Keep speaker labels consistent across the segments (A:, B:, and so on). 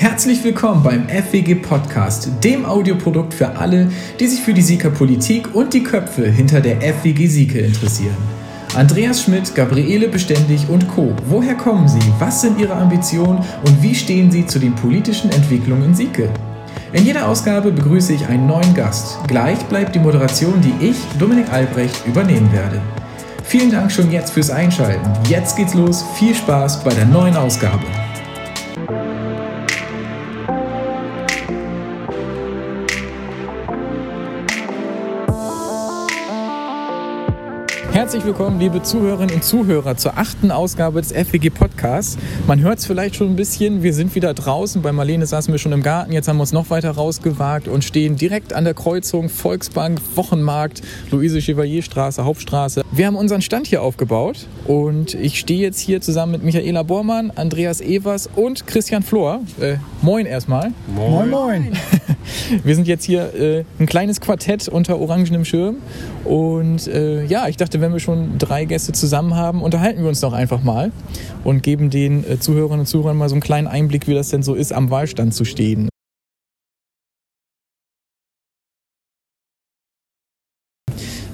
A: Herzlich willkommen beim FWG Podcast, dem Audioprodukt für alle, die sich für die Sieker Politik und die Köpfe hinter der FWG Sieke interessieren. Andreas Schmidt, Gabriele Beständig und Co. Woher kommen sie? Was sind ihre Ambitionen und wie stehen sie zu den politischen Entwicklungen in Sieke? In jeder Ausgabe begrüße ich einen neuen Gast. Gleich bleibt die Moderation, die ich, Dominik Albrecht, übernehmen werde. Vielen Dank schon jetzt fürs Einschalten. Jetzt geht's los. Viel Spaß bei der neuen Ausgabe. Herzlich willkommen, liebe Zuhörerinnen und Zuhörer, zur achten Ausgabe des FWG Podcasts. Man hört es vielleicht schon ein bisschen, wir sind wieder draußen. Bei Marlene saßen wir schon im Garten, jetzt haben wir uns noch weiter rausgewagt und stehen direkt an der Kreuzung Volksbank, Wochenmarkt, Luise Chevalier Straße, Hauptstraße. Wir haben unseren Stand hier aufgebaut und ich stehe jetzt hier zusammen mit Michaela Bormann, Andreas Evers und Christian Flor. Äh, moin erstmal.
B: Moin, moin.
A: Wir sind jetzt hier äh, ein kleines Quartett unter orangenem Schirm und äh, ja, ich dachte, wenn wir schon drei Gäste zusammen haben, unterhalten wir uns doch einfach mal und geben den äh, Zuhörerinnen und Zuhörern mal so einen kleinen Einblick, wie das denn so ist, am Wahlstand zu stehen.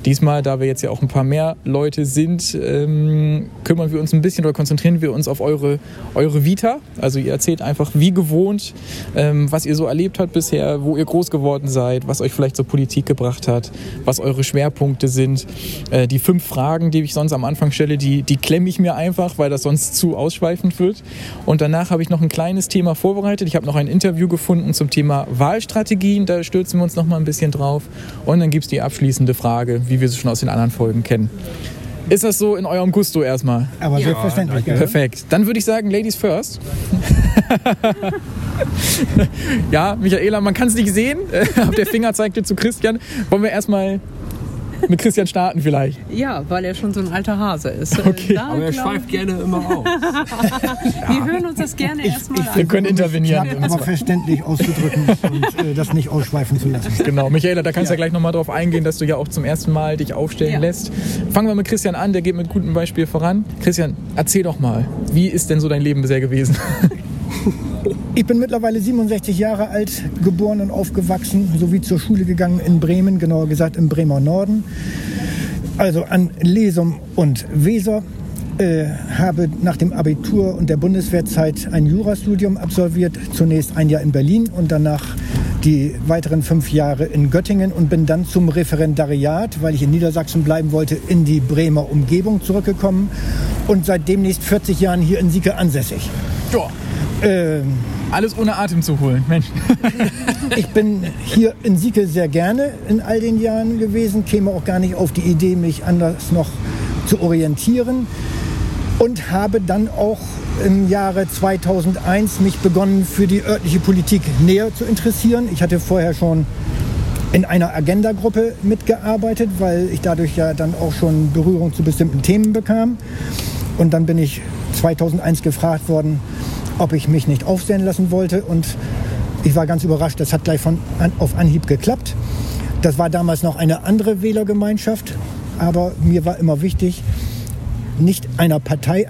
A: Diesmal, da wir jetzt ja auch ein paar mehr Leute sind, ähm, kümmern wir uns ein bisschen oder konzentrieren wir uns auf eure, eure Vita. Also ihr erzählt einfach wie gewohnt, ähm, was ihr so erlebt habt bisher, wo ihr groß geworden seid, was euch vielleicht zur Politik gebracht hat, was eure Schwerpunkte sind. Äh, die fünf Fragen, die ich sonst am Anfang stelle, die, die klemme ich mir einfach, weil das sonst zu ausschweifend wird. Und danach habe ich noch ein kleines Thema vorbereitet. Ich habe noch ein Interview gefunden zum Thema Wahlstrategien. Da stürzen wir uns noch mal ein bisschen drauf. Und dann gibt es die abschließende Frage, wie wir sie schon aus den anderen Folgen kennen. Ist das so in eurem Gusto erstmal?
B: Aber selbstverständlich. gell?
A: Perfekt. Dann würde ich sagen, Ladies first. ja, Michaela, man kann es nicht sehen, der Finger zeigte zu Christian. Wollen wir erstmal mit Christian starten vielleicht?
C: Ja, weil er schon so ein alter Hase ist.
A: Okay.
C: Da
D: Aber er schweift gerne immer aus.
C: Wir hören uns das gerne erstmal
A: Wir
C: an.
A: können intervenieren.
B: Knapp, aber verständlich auszudrücken und äh, das nicht ausschweifen zu lassen.
A: Genau, Michaela, da kannst du ja gleich nochmal drauf eingehen, dass du ja auch zum ersten Mal dich aufstellen
C: Ja.
A: lässt. Fangen wir mit Christian an, der geht mit gutem Beispiel voran. Christian, erzähl doch mal, wie ist denn so dein Leben bisher gewesen?
B: Ich bin mittlerweile 67 Jahre alt, geboren und aufgewachsen, sowie zur Schule gegangen in Bremen, genauer gesagt im Bremer Norden. Also an Lesum und Weser. Äh, habe nach dem Abitur und der Bundeswehrzeit ein Jurastudium absolviert. Zunächst ein Jahr in Berlin und danach die weiteren fünf Jahre in Göttingen und bin dann zum Referendariat, weil ich in Niedersachsen bleiben wollte, in die Bremer Umgebung zurückgekommen und seit demnächst 40 Jahren hier in Sieke ansässig.
A: ja,
B: Ähm,
A: alles ohne Atem zu holen, Mensch.
B: ich bin hier in Sieke sehr gerne in all den Jahren gewesen, käme auch gar nicht auf die Idee, mich anders noch zu orientieren und habe dann auch im Jahre 2001 mich begonnen für die örtliche Politik näher zu interessieren. Ich hatte vorher schon in einer Agenda-Gruppe mitgearbeitet, weil ich dadurch ja dann auch schon Berührung zu bestimmten Themen bekam. Und dann bin ich 2001 gefragt worden, ob ich mich nicht aufstellen lassen wollte. Und ich war ganz überrascht, das hat gleich von an, auf Anhieb geklappt. Das war damals noch eine andere Wählergemeinschaft, aber mir war immer wichtig, nicht einer Partei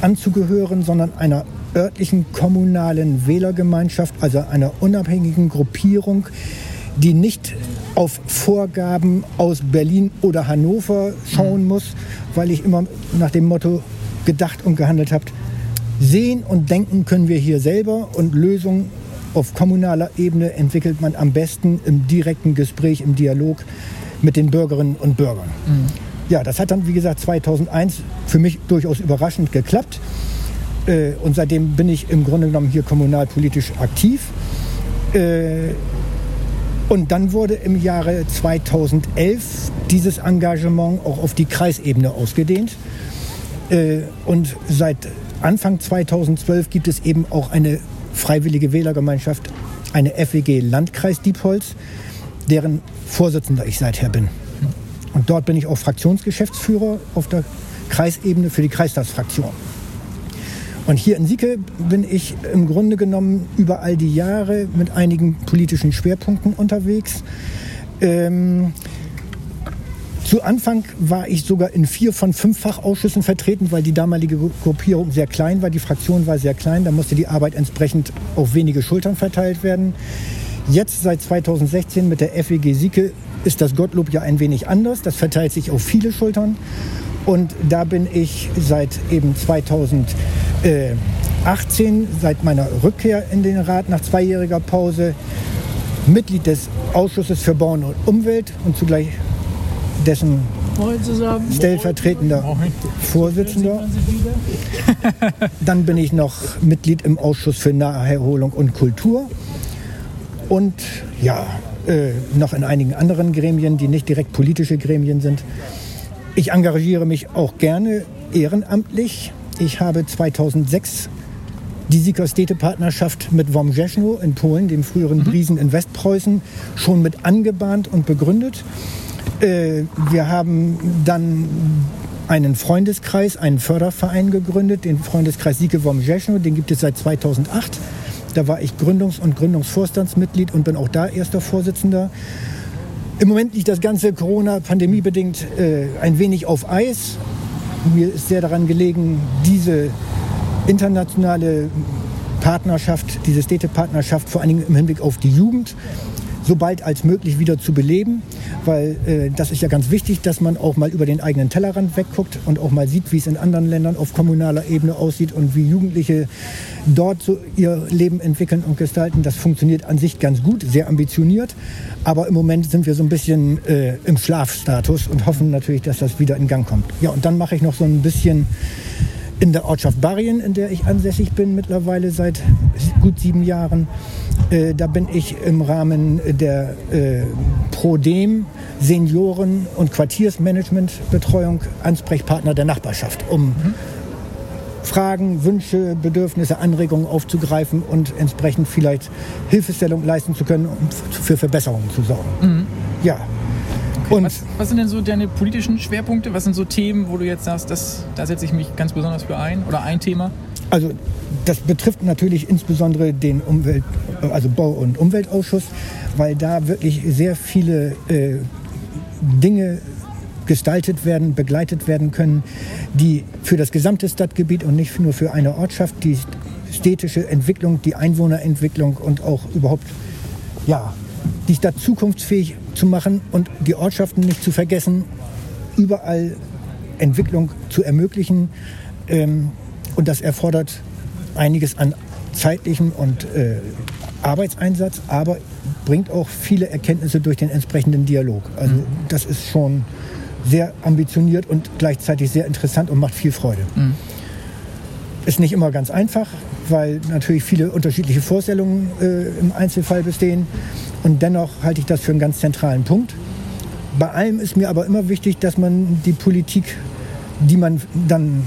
B: anzugehören, sondern einer örtlichen kommunalen Wählergemeinschaft, also einer unabhängigen Gruppierung, die nicht auf Vorgaben aus Berlin oder Hannover schauen muss, weil ich immer nach dem Motto gedacht und gehandelt habe, sehen und denken können wir hier selber und Lösungen auf kommunaler Ebene entwickelt man am besten im direkten Gespräch, im Dialog mit den Bürgerinnen und Bürgern. Ja, das hat dann, wie gesagt, 2001 für mich durchaus überraschend geklappt. Äh, Und seitdem bin ich im Grunde genommen hier kommunalpolitisch aktiv. Äh, Und dann wurde im Jahre 2011 dieses Engagement auch auf die Kreisebene ausgedehnt. Äh, Und seit Anfang 2012 gibt es eben auch eine freiwillige Wählergemeinschaft, eine FWG Landkreis Diepholz, deren Vorsitzender ich seither bin. Und dort bin ich auch Fraktionsgeschäftsführer auf der Kreisebene für die Kreistagsfraktion. Und hier in Sieke bin ich im Grunde genommen über all die Jahre mit einigen politischen Schwerpunkten unterwegs. Ähm, Zu Anfang war ich sogar in vier von fünf Fachausschüssen vertreten, weil die damalige Gruppierung sehr klein war, die Fraktion war sehr klein, da musste die Arbeit entsprechend auf wenige Schultern verteilt werden. Jetzt seit 2016 mit der FWG Sieke ist das Gottlob ja ein wenig anders. Das verteilt sich auf viele Schultern. Und da bin ich seit eben 2018, seit meiner Rückkehr in den Rat nach zweijähriger Pause, Mitglied des Ausschusses für Bauen und Umwelt und zugleich dessen stellvertretender Vorsitzender. Dann bin ich noch Mitglied im Ausschuss für Naherholung und Kultur. Und ja, äh, noch in einigen anderen Gremien, die nicht direkt politische Gremien sind. Ich engagiere mich auch gerne ehrenamtlich. Ich habe 2006 die Sikorstete-Partnerschaft mit Womżeszno in Polen, dem früheren Briesen in Westpreußen, schon mit angebahnt und begründet. Äh, wir haben dann einen Freundeskreis, einen Förderverein gegründet, den Freundeskreis Sieke Womżeszno, den gibt es seit 2008. Da war ich Gründungs- und Gründungsvorstandsmitglied und bin auch da erster Vorsitzender. Im Moment liegt das Ganze Corona-Pandemie bedingt äh, ein wenig auf Eis. Mir ist sehr daran gelegen, diese internationale Partnerschaft, diese Städtepartnerschaft vor allen Dingen im Hinblick auf die Jugend so bald als möglich wieder zu beleben, weil äh, das ist ja ganz wichtig, dass man auch mal über den eigenen Tellerrand wegguckt und auch mal sieht, wie es in anderen Ländern auf kommunaler Ebene aussieht und wie Jugendliche dort so ihr Leben entwickeln und gestalten. Das funktioniert an sich ganz gut, sehr ambitioniert, aber im Moment sind wir so ein bisschen äh, im Schlafstatus und hoffen natürlich, dass das wieder in Gang kommt. Ja, und dann mache ich noch so ein bisschen in der Ortschaft Barrien, in der ich ansässig bin mittlerweile seit gut sieben Jahren. Äh, da bin ich im Rahmen der äh, ProDem Senioren- und Quartiersmanagementbetreuung Ansprechpartner der Nachbarschaft, um mhm. Fragen, Wünsche, Bedürfnisse, Anregungen aufzugreifen und entsprechend vielleicht Hilfestellung leisten zu können, um für Verbesserungen zu sorgen. Mhm. Ja,
A: Okay. Was, was, sind denn so deine politischen Schwerpunkte? Was sind so Themen, wo du jetzt sagst, das, da setze ich mich ganz besonders für ein? Oder ein Thema?
B: Also das betrifft natürlich insbesondere den Umwelt, also Bau- und Umweltausschuss, weil da wirklich sehr viele äh, Dinge gestaltet werden, begleitet werden können, die für das gesamte Stadtgebiet und nicht nur für eine Ortschaft die städtische Entwicklung, die Einwohnerentwicklung und auch überhaupt ja, die Stadt zukunftsfähig zu machen und die Ortschaften nicht zu vergessen, überall Entwicklung zu ermöglichen. Ähm, und das erfordert einiges an zeitlichem und äh, Arbeitseinsatz, aber bringt auch viele Erkenntnisse durch den entsprechenden Dialog. Also mhm. das ist schon sehr ambitioniert und gleichzeitig sehr interessant und macht viel Freude. Mhm. Ist nicht immer ganz einfach, weil natürlich viele unterschiedliche Vorstellungen äh, im Einzelfall bestehen. Und dennoch halte ich das für einen ganz zentralen Punkt. Bei allem ist mir aber immer wichtig, dass man die Politik, die man dann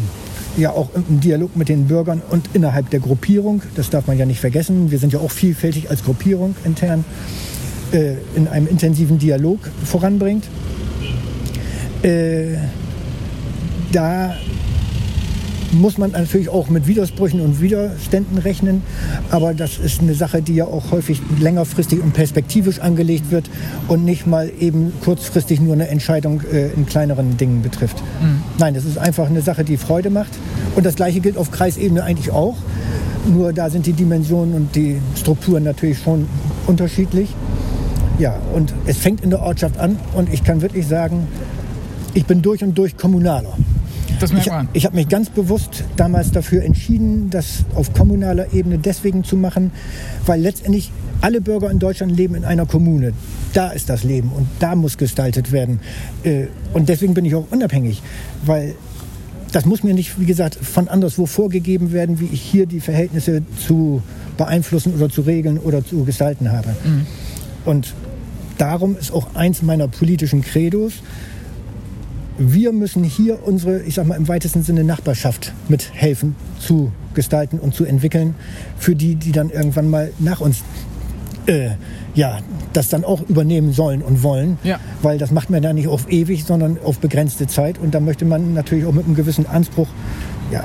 B: ja auch im Dialog mit den Bürgern und innerhalb der Gruppierung, das darf man ja nicht vergessen, wir sind ja auch vielfältig als Gruppierung intern, äh, in einem intensiven Dialog voranbringt. Äh, da muss man natürlich auch mit Widersprüchen und Widerständen rechnen. Aber das ist eine Sache, die ja auch häufig längerfristig und perspektivisch angelegt wird und nicht mal eben kurzfristig nur eine Entscheidung äh, in kleineren Dingen betrifft. Mhm. Nein, das ist einfach eine Sache, die Freude macht. Und das Gleiche gilt auf Kreisebene eigentlich auch. Nur da sind die Dimensionen und die Strukturen natürlich schon unterschiedlich. Ja, und es fängt in der Ortschaft an und ich kann wirklich sagen, ich bin durch und durch Kommunaler. Das merkt man. Ich, ich habe mich ganz bewusst damals dafür entschieden, das auf kommunaler Ebene deswegen zu machen, weil letztendlich alle Bürger in Deutschland leben in einer Kommune. Da ist das Leben und da muss gestaltet werden. Äh, und deswegen bin ich auch unabhängig, weil das muss mir nicht, wie gesagt, von anderswo vorgegeben werden, wie ich hier die Verhältnisse zu beeinflussen oder zu regeln oder zu gestalten habe. Mhm. Und darum ist auch eins meiner politischen Credos, wir müssen hier unsere, ich sag mal im weitesten Sinne Nachbarschaft mithelfen zu gestalten und zu entwickeln für die, die dann irgendwann mal nach uns äh, ja, das dann auch übernehmen sollen und wollen. Ja. Weil das macht man ja nicht auf ewig, sondern auf begrenzte Zeit. Und da möchte man natürlich auch mit einem gewissen Anspruch, ja,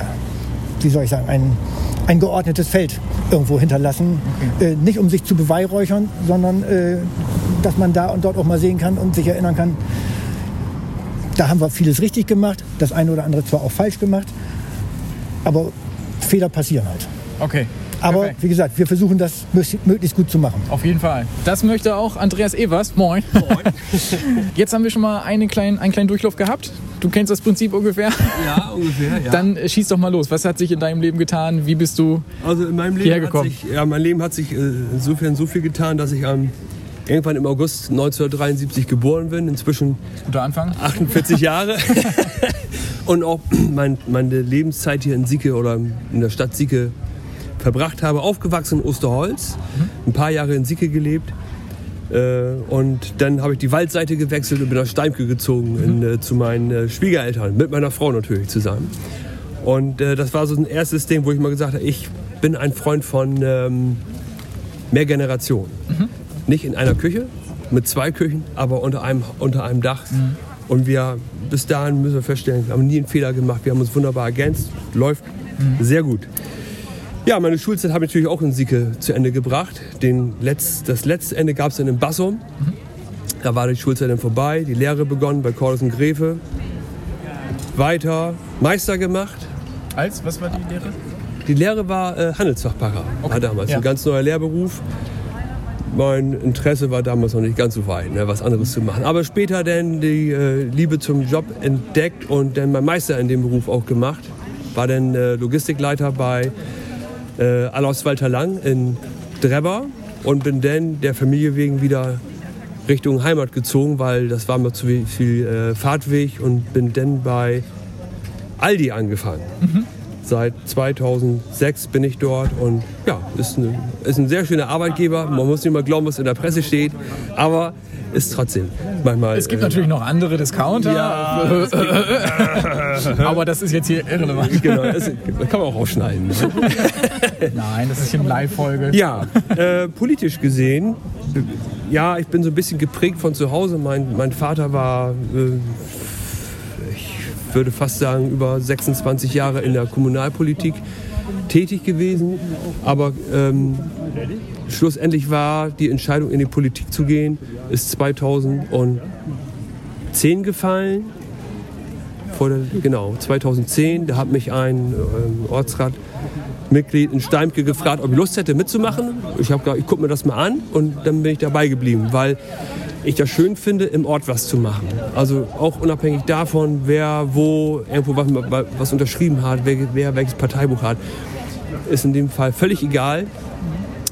B: wie soll ich sagen, ein, ein geordnetes Feld irgendwo hinterlassen. Okay. Äh, nicht um sich zu beweihräuchern, sondern äh, dass man da und dort auch mal sehen kann und sich erinnern kann, da haben wir vieles richtig gemacht, das eine oder andere zwar auch falsch gemacht, aber Fehler passieren halt.
A: Okay.
B: Aber
A: Perfekt.
B: wie gesagt, wir versuchen das möglichst gut zu machen.
A: Auf jeden Fall. Das möchte auch Andreas Evers. Moin. Jetzt haben wir schon mal einen kleinen, einen kleinen Durchlauf gehabt. Du kennst das Prinzip ungefähr.
D: Ja, ungefähr, ja.
A: Dann äh, schieß doch mal los. Was hat sich in deinem Leben getan? Wie bist du?
D: also in meinem
A: hierher
D: Leben hat
A: gekommen?
D: sich, ja, mein Leben hat sich äh, insofern so viel getan, dass ich am irgendwann im August 1973 geboren bin. Inzwischen
A: Guter Anfang.
D: 48 Jahre. Und auch mein, meine Lebenszeit hier in Sieke oder in der Stadt Sieke verbracht habe. Aufgewachsen in Osterholz, ein paar Jahre in Sieke gelebt. Äh, und dann habe ich die Waldseite gewechselt und bin nach Steimke gezogen in, äh, zu meinen äh, Schwiegereltern, mit meiner Frau natürlich zusammen. Und das war so ein erstes Ding, wo ich mal gesagt habe, ich bin ein Freund von ähm, mehr Generationen. Nicht in einer Küche, mit zwei Küchen, aber unter einem, unter einem Dach. Und wir, bis dahin müssen wir feststellen, wir haben nie einen Fehler gemacht. Wir haben uns wunderbar ergänzt. Läuft sehr gut. Ja, meine Schulzeit habe ich natürlich auch in Sieke zu Ende gebracht. Den Letz-, das letzte Ende gab es dann in Bassum. Da war die Schulzeit dann vorbei, die Lehre begonnen bei Cordes und Gräfe. Weiter Meister gemacht.
A: Als? Was war die Lehre?
D: Die Lehre war äh, Handelsfachpacker, war damals
A: ja.
D: ein ganz neuer Lehrberuf. Mein Interesse war damals noch nicht ganz so weit, ne, was anderes zu machen. Aber später dann die äh, Liebe zum Job entdeckt und dann mein Meister in dem Beruf auch gemacht. War dann äh, Logistikleiter bei äh, Alois Walter Lang in Drebber und bin dann der Familie wegen wieder Richtung Heimat gezogen, weil das war mir zu viel äh, Fahrtweg und bin dann bei Aldi angefangen. Seit 2006 bin ich dort und ja, ist, eine, ist ein sehr schöner Arbeitgeber. Man muss nicht mal glauben, was in der Presse steht, aber ist trotzdem manchmal.
A: Es gibt
D: äh,
A: natürlich noch andere Discounter.
D: Ja,
A: Aber das ist jetzt hier irrelevant.
D: genau, das kann man auch aufschneiden. Ne?
A: Nein, das ist hier eine Live-Folge.
D: Ja, äh, politisch gesehen, äh, ja, ich bin so ein bisschen geprägt von zu Hause. Mein, mein Vater war, äh, würde fast sagen, über 26 Jahre in der Kommunalpolitik tätig gewesen. Aber ähm, schlussendlich war die Entscheidung, in die Politik zu gehen, ist 2010 gefallen. Der, genau, 2010, da hat mich ein ähm, Ortsratmitglied in Steimke gefragt, ob ich Lust hätte mitzumachen. Ich habe gesagt, ich gucke mir das mal an und dann bin ich dabei geblieben, weil ich das schön finde, im Ort was zu machen. Also auch unabhängig davon, wer wo irgendwo was, was unterschrieben hat, wer, wer welches Parteibuch hat, ist in dem Fall völlig egal.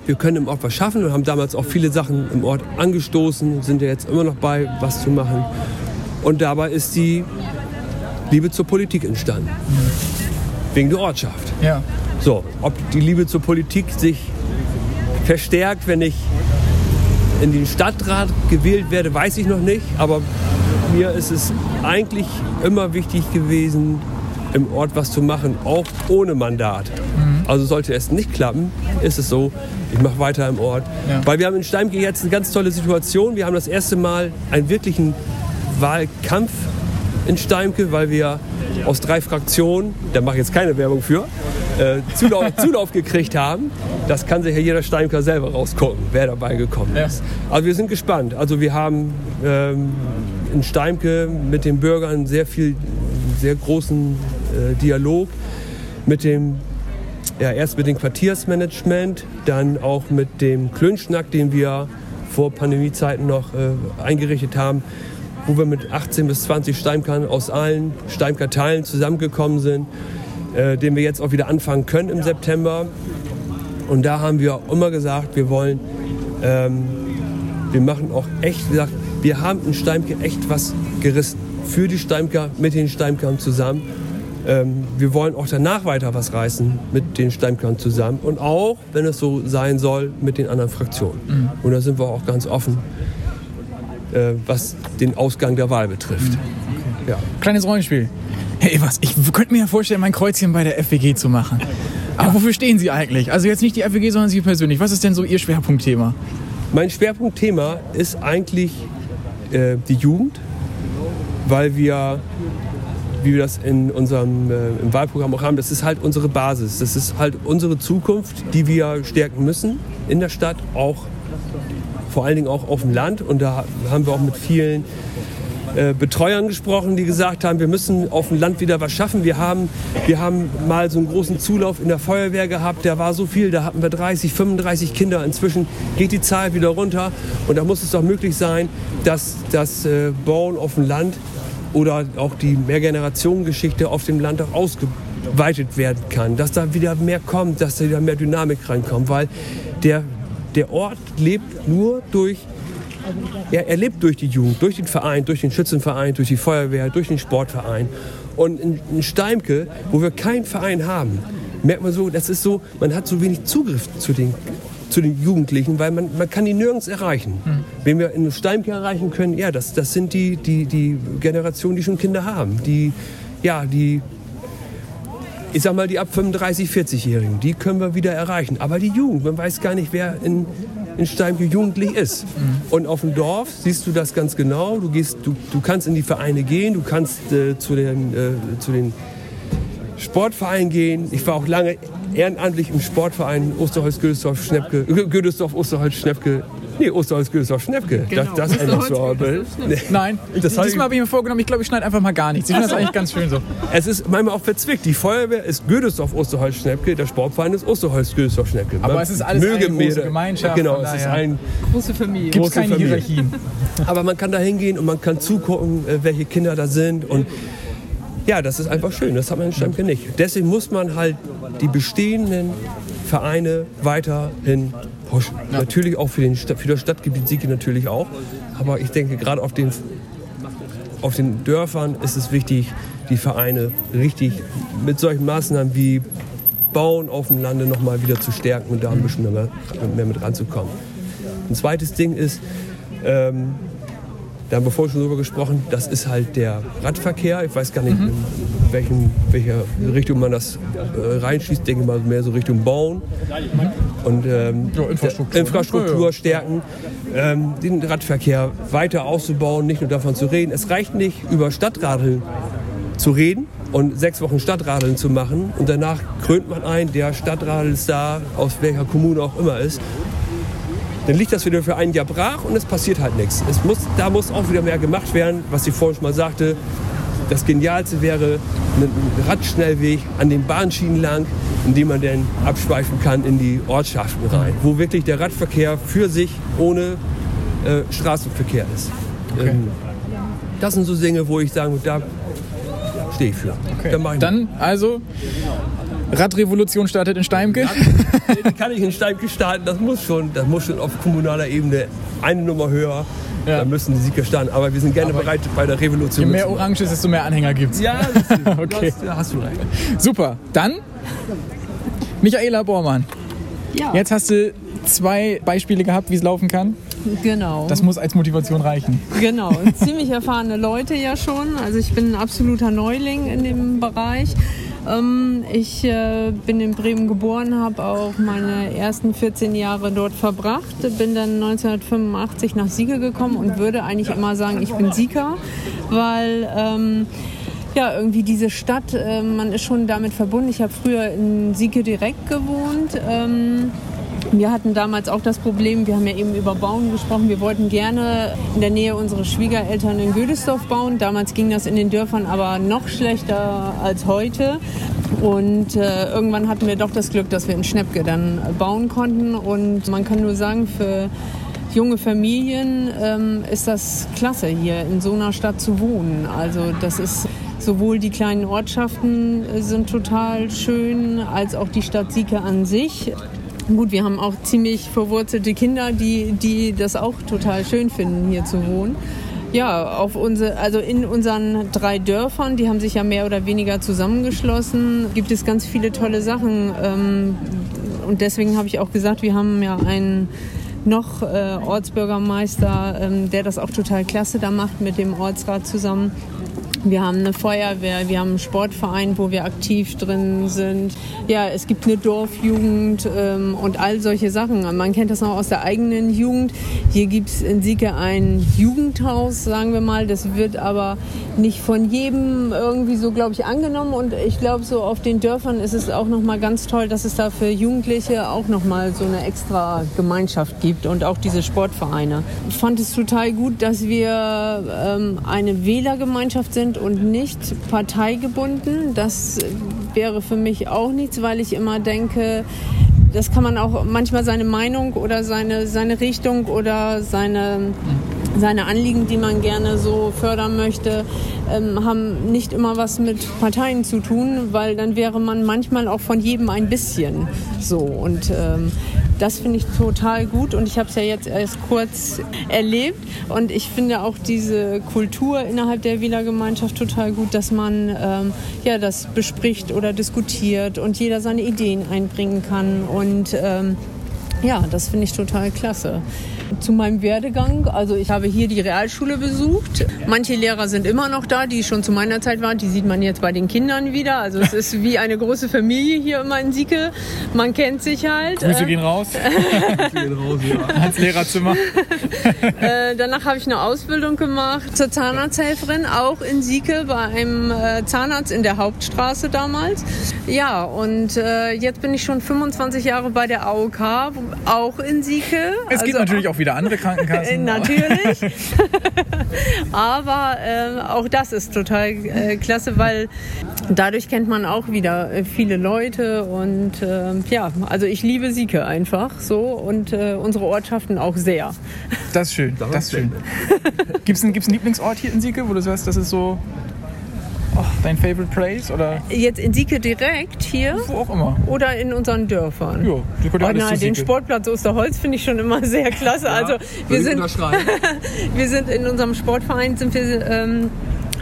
D: Wir können im Ort was schaffen und haben damals auch viele Sachen im Ort angestoßen, sind ja jetzt immer noch bei, was zu machen. Und dabei ist die Liebe zur Politik entstanden. Wegen der Ortschaft.
A: Ja.
D: So, ob die Liebe zur Politik sich verstärkt, wenn ich in den Stadtrat gewählt werde, weiß ich noch nicht. Aber mir ist es eigentlich immer wichtig gewesen, im Ort was zu machen, auch ohne Mandat. Also sollte es nicht klappen, ist es so, ich mache weiter im Ort.
A: Ja.
D: Weil wir haben in Steimke jetzt eine ganz tolle Situation. Wir haben das erste Mal einen wirklichen Wahlkampf in Steimke, weil wir aus drei Fraktionen, da mache ich jetzt keine Werbung für, äh, Zulauf, Zulauf gekriegt haben. Das kann sich ja jeder Steimker selber rausgucken, wer dabei gekommen
A: Ja.
D: ist. Also wir sind gespannt. Also wir haben ähm, in Steimke mit den Bürgern sehr viel, sehr großen äh, Dialog mit dem ja, erst mit dem Quartiersmanagement, dann auch mit dem Klönschnack, den wir vor Pandemiezeiten noch äh, eingerichtet haben, wo wir mit 18 bis 20 Steimkern aus allen Steimker-Teilen zusammengekommen sind, äh, den wir jetzt auch wieder anfangen können im September. Und da haben wir immer gesagt, wir wollen, ähm, wir machen auch echt, wie gesagt, wir haben in Steimke echt was gerissen. Für die Steimker, mit den Steimkern zusammen. Ähm, wir wollen auch danach weiter was reißen mit den Steimkern zusammen und auch, wenn es so sein soll, mit den anderen Fraktionen. Und da sind wir auch ganz offen, äh, was den Ausgang der Wahl betrifft. Ja.
A: Kleines Rollenspiel. Hey, was? Ich könnte mir ja vorstellen, mein Kreuzchen bei der FWG zu machen. Aber wofür stehen Sie eigentlich? Also jetzt nicht die FWG, sondern Sie persönlich. Was ist denn so Ihr Schwerpunktthema?
D: Mein Schwerpunktthema ist eigentlich äh, die Jugend, weil wir, wie wir das in unserem äh, im Wahlprogramm auch haben, das ist halt unsere Basis. Das ist halt unsere Zukunft, die wir stärken müssen in der Stadt, auch vor allen Dingen auch auf dem Land. Und da haben wir auch mit vielen äh, Betreuern gesprochen, die gesagt haben, wir müssen auf dem Land wieder was schaffen. Wir haben, wir haben mal so einen großen Zulauf in der Feuerwehr gehabt, der war so viel, da hatten wir 30, 35 Kinder. Inzwischen geht die Zahl wieder runter und da muss es doch möglich sein, dass das äh, Bauen auf dem Land oder auch die Mehrgenerationengeschichte auf dem Land auch ausgeweitet werden kann, dass da wieder mehr kommt, dass da wieder mehr Dynamik reinkommt, weil der, der Ort lebt nur durch er, er lebt durch die Jugend, durch den Verein, durch den Schützenverein, durch die Feuerwehr, durch den Sportverein. Und in, in Steimke, wo wir keinen Verein haben, merkt man so, das ist so, man hat so wenig Zugriff zu den, zu den Jugendlichen, weil man, man kann die nirgends erreichen. Mhm. Wen wir in Steimke erreichen können, ja, das, das sind die, die, die Generationen, die schon Kinder haben. Die, ja, die, ich sag mal, die ab 35, 40-Jährigen, die können wir wieder erreichen. Aber die Jugend, man weiß gar nicht, wer in, in Steimke jugendlich ist. Mhm. Und auf dem Dorf siehst du das ganz genau. Du, gehst, du, du kannst in die Vereine gehen, du kannst äh, zu, den, äh, zu den Sportvereinen gehen. Ich war auch lange ehrenamtlich im Sportverein Osterholz-Gödesdorf-Schnepke, Gödesdorf-Osterholz-Schnepke Nee, Osterholz Güsdorf Schnepke.
C: Genau.
D: Das, das ändert so.
A: Nein, ich,
D: Das
A: diesmal habe ich mir vorgenommen, ich glaube, ich schneide einfach mal gar nichts. Ich finde das eigentlich ganz schön so.
D: Es ist manchmal auch verzwickt. Die Feuerwehr ist Gödesdorf Osterholz Schnepke, der Sportverein ist Osterholz Gödesdorf Schnepke.
A: Aber
D: Man
A: es ist alles
D: möge
A: eine große
D: mir-
A: Gemeinschaft,
D: Genau, es ist
A: daher.
D: ein
C: Große Familie.
A: Gibt
D: Große
A: keine
D: Familie.
A: Hierarchien.
D: Aber man kann da hingehen und man kann zugucken, äh, welche Kinder da sind. Und ja, das ist einfach schön. Das hat man in Stemke nicht. Deswegen muss man halt die bestehenden Vereine weiterhin pushen. Natürlich auch für, den, für das Stadtgebiet Sieke natürlich auch. Aber ich denke, gerade auf den, auf den Dörfern ist es wichtig, die Vereine richtig mit solchen Maßnahmen wie Bauen auf dem Lande noch mal wieder zu stärken und da ein bisschen mehr, mehr mit ranzukommen. Ein zweites Ding ist, ähm, da haben wir vorhin schon drüber gesprochen, das ist halt der Radverkehr. Ich weiß gar nicht, in welchen, welcher Richtung man das äh, reinschießt. Ich denke mal mehr so Richtung Bauen und ähm,
A: Ja, Infrastruktur.
D: Infrastruktur
A: Ja,
D: stärken, ähm, den Radverkehr weiter auszubauen, nicht nur davon zu reden. Es reicht nicht, über Stadtradeln zu reden und sechs Wochen Stadtradeln zu machen und danach krönt man ein, der Stadtradelstar aus welcher Kommune auch immer ist. Dann liegt das wieder für ein Jahr brach und es passiert halt nichts. Es muss, da muss auch wieder mehr gemacht werden, was ich vorhin schon mal sagte. Das Genialste wäre ein Radschnellweg an den Bahnschienen lang, in dem man dann abschweifen kann in die Ortschaften rein, wo wirklich der Radverkehr für sich ohne äh, Straßenverkehr ist. Ähm, das sind so Dinge, wo ich sagen würde, da stehe ich für. Da mach ich.
A: Dann also, Radrevolution startet in Steimke.
D: Die kann ich in Steimke starten, das muss schon, das muss schon auf kommunaler Ebene eine Nummer höher.
A: Ja.
D: Da müssen die Sieger starten. Aber wir sind gerne bereit, bei der Revolution
A: Je mehr. Orange ist, desto mehr Anhänger gibt's.
D: Ja, das ist,
A: Okay.
D: da hast du recht.
A: Super. Dann Michaela Bormann.
C: Ja,
A: Jetzt hast du zwei Beispiele gehabt, wie es laufen kann.
C: genau.
A: Das muss als Motivation reichen.
C: Genau, ziemlich erfahrene Leute ja schon. Also ich bin ein absoluter Neuling in dem Bereich. Ähm, ich äh, bin in Bremen geboren, habe auch meine ersten 14 Jahre dort verbracht, bin dann 1985 nach Sieke gekommen und würde eigentlich immer sagen, ich bin Sieger, weil ähm, ja, irgendwie diese Stadt, äh, man ist schon damit verbunden. Ich habe früher in Sieke direkt gewohnt. Ähm, wir hatten damals auch das Problem, wir haben ja eben über Bauen gesprochen, wir wollten gerne in der Nähe unserer Schwiegereltern in Gödesdorf bauen. Damals ging das in den Dörfern aber noch schlechter als heute. Und äh, irgendwann hatten wir doch das Glück, dass wir in Schnepke dann bauen konnten. Und man kann nur sagen, für junge Familien ähm, ist das klasse, hier in so einer Stadt zu wohnen. Also das ist sowohl die kleinen Ortschaften sind total schön, als auch die Stadt Sieke an sich. Gut, wir haben auch ziemlich verwurzelte Kinder, die, die das auch total schön finden, hier zu wohnen. Ja, auf unsere, also in unseren drei Dörfern, die haben sich ja mehr oder weniger zusammengeschlossen, gibt es ganz viele tolle Sachen. Ähm, und deswegen habe ich auch gesagt, wir haben ja einen noch äh, Ortsbürgermeister, ähm, der das auch total klasse da macht mit dem Ortsrat zusammen. Wir haben eine Feuerwehr, wir haben einen Sportverein, wo wir aktiv drin sind. Ja, es gibt eine Dorfjugend ähm, und all solche Sachen. Man kennt das noch aus der eigenen Jugend. Hier gibt es in Sieke ein Jugendhaus, sagen wir mal. Das wird aber nicht von jedem irgendwie so, glaube ich, angenommen. Und ich glaube, so auf den Dörfern ist es auch nochmal ganz toll, dass es da für Jugendliche auch nochmal so eine extra Gemeinschaft gibt und auch diese Sportvereine. Ich fand es total gut, dass wir ähm, eine Wählergemeinschaft sind und nicht parteigebunden. Das wäre für mich auch nichts, weil ich immer denke, das kann man auch manchmal seine Meinung oder seine, seine Richtung oder seine seine Anliegen, die man gerne so fördern möchte, ähm, haben nicht immer was mit Parteien zu tun, weil dann wäre man manchmal auch von jedem ein bisschen so. Und ähm, das finde ich total gut und ich habe es ja jetzt erst kurz erlebt und ich finde auch diese Kultur innerhalb der Wieler Gemeinschaft total gut, dass man ähm, ja das bespricht oder diskutiert und jeder seine Ideen einbringen kann und ähm, ja, das finde ich total klasse. Zu meinem Werdegang, also ich habe hier die Realschule besucht. Manche Lehrer sind immer noch da, die schon zu meiner Zeit waren. Die sieht man jetzt bei den Kindern wieder. Also es ist wie eine große Familie hier immer in Sieke. Man kennt sich halt.
A: Grüße gehen raus. gehen raus ja. Ans Lehrerzimmer.
C: äh, danach habe ich eine Ausbildung gemacht zur Zahnarzthelferin, auch in Sieke bei einem äh, Zahnarzt in der Hauptstraße damals. Ja, und äh, jetzt bin ich schon 25 Jahre bei der AOK, auch in Sieke.
A: Es gibt also, natürlich auch wieder andere Krankenkassen.
C: natürlich. Aber äh, auch das ist total äh, klasse, weil dadurch kennt man auch wieder äh, viele Leute und äh, ja, also ich liebe Sieke einfach so und äh, unsere Ortschaften auch sehr.
A: Das ist schön, das ist schön. Gibt es einen, einen Lieblingsort hier in Sieke, wo du sagst, das ist so Oh, dein Favorite Place? Oder?
C: Jetzt in Sieke direkt hier?
A: Wo auch immer.
C: Oder in unseren Dörfern?
A: Ja,
C: oh, nein, den Sportplatz Osterholz finde ich schon immer sehr klasse. Ja, also wir sind, wir sind in unserem Sportverein sind wir ähm,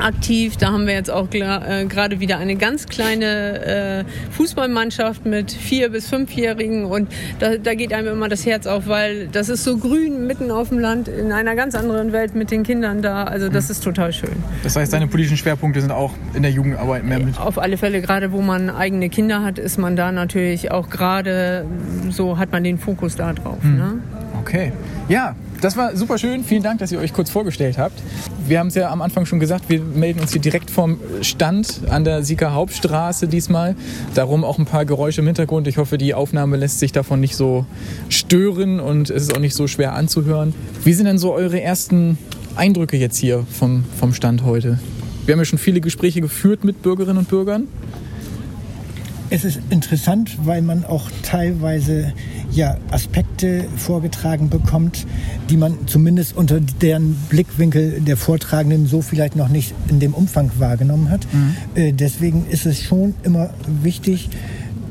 C: aktiv. Da haben wir jetzt auch äh, gerade wieder eine ganz kleine äh, Fußballmannschaft mit vier bis fünfjährigen und da, da, geht einem immer das Herz auf, weil das ist so grün mitten auf dem Land in einer ganz anderen Welt mit den Kindern da. Also das mhm. ist total schön.
A: Das heißt, deine politischen Schwerpunkte sind auch in der Jugendarbeit mehr mit?
C: Auf alle Fälle, gerade wo man eigene Kinder hat, ist man da natürlich auch gerade so hat man den Fokus da drauf. Mhm. Ne?
A: Okay. Ja, das war super schön. Vielen Dank, dass ihr euch kurz vorgestellt habt. Wir haben es ja am Anfang schon gesagt, wir melden uns hier direkt vom Stand an der Sieger Hauptstraße diesmal. Darum auch ein paar Geräusche im Hintergrund. Ich hoffe, die Aufnahme lässt sich davon nicht so stören und es ist auch nicht so schwer anzuhören. Wie sind denn so eure ersten Eindrücke jetzt hier vom, vom Stand heute? Wir haben ja schon viele Gespräche geführt mit Bürgerinnen und Bürgern.
B: Es ist interessant, weil man auch teilweise ja, Aspekte vorgetragen bekommt, die man zumindest unter deren Blickwinkel der Vortragenden so vielleicht noch nicht in dem Umfang wahrgenommen hat. Mhm. Äh, deswegen ist es schon immer wichtig,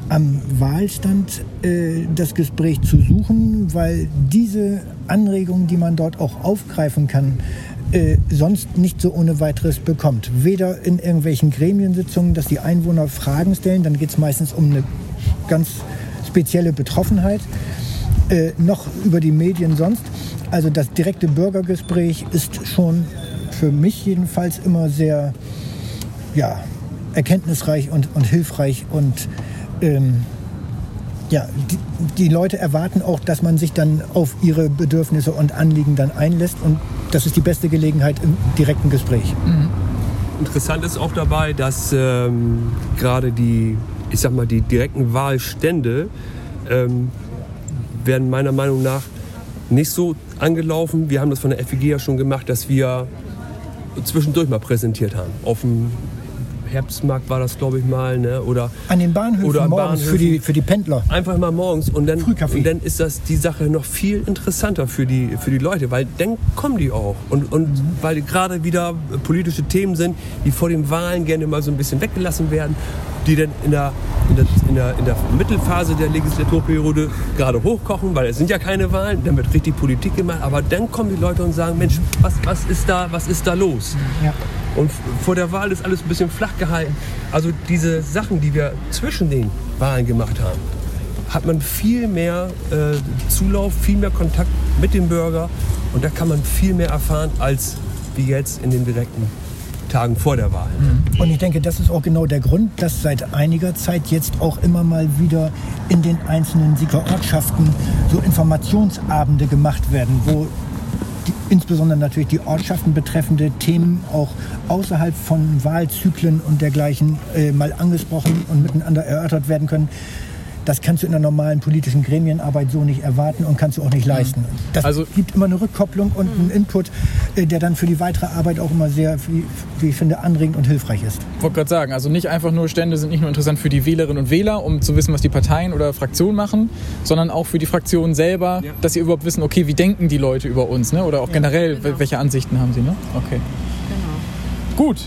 B: am Wahlstand äh, das Gespräch zu suchen, weil diese Anregungen, die man dort auch aufgreifen kann, äh, sonst nicht so ohne weiteres bekommt. Weder in irgendwelchen Gremiensitzungen, dass die Einwohner Fragen stellen, dann geht es meistens um eine ganz spezielle Betroffenheit, äh, noch über die Medien sonst. Also das direkte Bürgergespräch ist schon für mich jedenfalls immer sehr ja, erkenntnisreich und, und hilfreich und ähm, ja, die, die, Leute erwarten auch, dass man sich dann auf ihre Bedürfnisse und Anliegen dann einlässt und das ist die beste Gelegenheit im direkten Gespräch. Mhm.
D: Interessant ist auch dabei, dass ähm, gerade die ich sag mal, die direkten Wahlstände ähm, werden meiner Meinung nach nicht so angelaufen. Wir haben das von der FEG ja schon gemacht, dass wir zwischendurch mal präsentiert haben. Auf dem Herbstmarkt war das, glaube ich, mal. Ne? Oder,
B: an den Bahnhöfen oder morgens Bahnhöfen. Für, die, für die Pendler.
D: Einfach mal morgens. Und dann, und dann ist das die Sache noch viel interessanter für die, für die Leute, weil dann kommen die auch. Und, und mhm. weil gerade wieder politische Themen sind, die vor den Wahlen gerne mal so ein bisschen weggelassen werden die dann in der, in der, in der, in der Mittelphase der Legislaturperiode gerade hochkochen, weil es sind ja keine Wahlen, dann wird richtig Politik gemacht, aber dann kommen die Leute und sagen, Mensch, was, was, ist, da, was ist da los? Ja. Und vor der Wahl ist alles ein bisschen flach gehalten. Also diese Sachen, die wir zwischen den Wahlen gemacht haben, hat man viel mehr äh, Zulauf, viel mehr Kontakt mit dem Bürger und da kann man viel mehr erfahren als wie jetzt in den direkten Tagen vor der Wahl.
B: Und ich denke, das ist auch genau der Grund, dass seit einiger Zeit jetzt auch immer mal wieder in den einzelnen Sieger Ortschaften so Informationsabende gemacht werden, wo die, insbesondere natürlich die Ortschaften betreffende Themen auch außerhalb von Wahlzyklen und dergleichen äh, mal angesprochen und miteinander erörtert werden können. Das kannst du in der normalen politischen Gremienarbeit so nicht erwarten und kannst du auch nicht leisten. Das
A: Also-
B: gibt immer eine Rückkopplung und einen Input, äh, der dann für die weitere Arbeit auch immer sehr, wie, wie ich finde, anregend und hilfreich ist.
A: Ich wollte gerade sagen, also nicht einfach nur Stände sind nicht nur interessant für die Wählerinnen und Wähler, um zu wissen, was die Parteien oder Fraktionen machen, sondern auch für die Fraktionen selber,
D: Ja.
A: dass sie überhaupt wissen, okay, wie denken die Leute über uns, ne? oder auch generell,
C: genau.
A: welche Ansichten haben sie. Ne? Okay.
C: Genau.
A: Gut.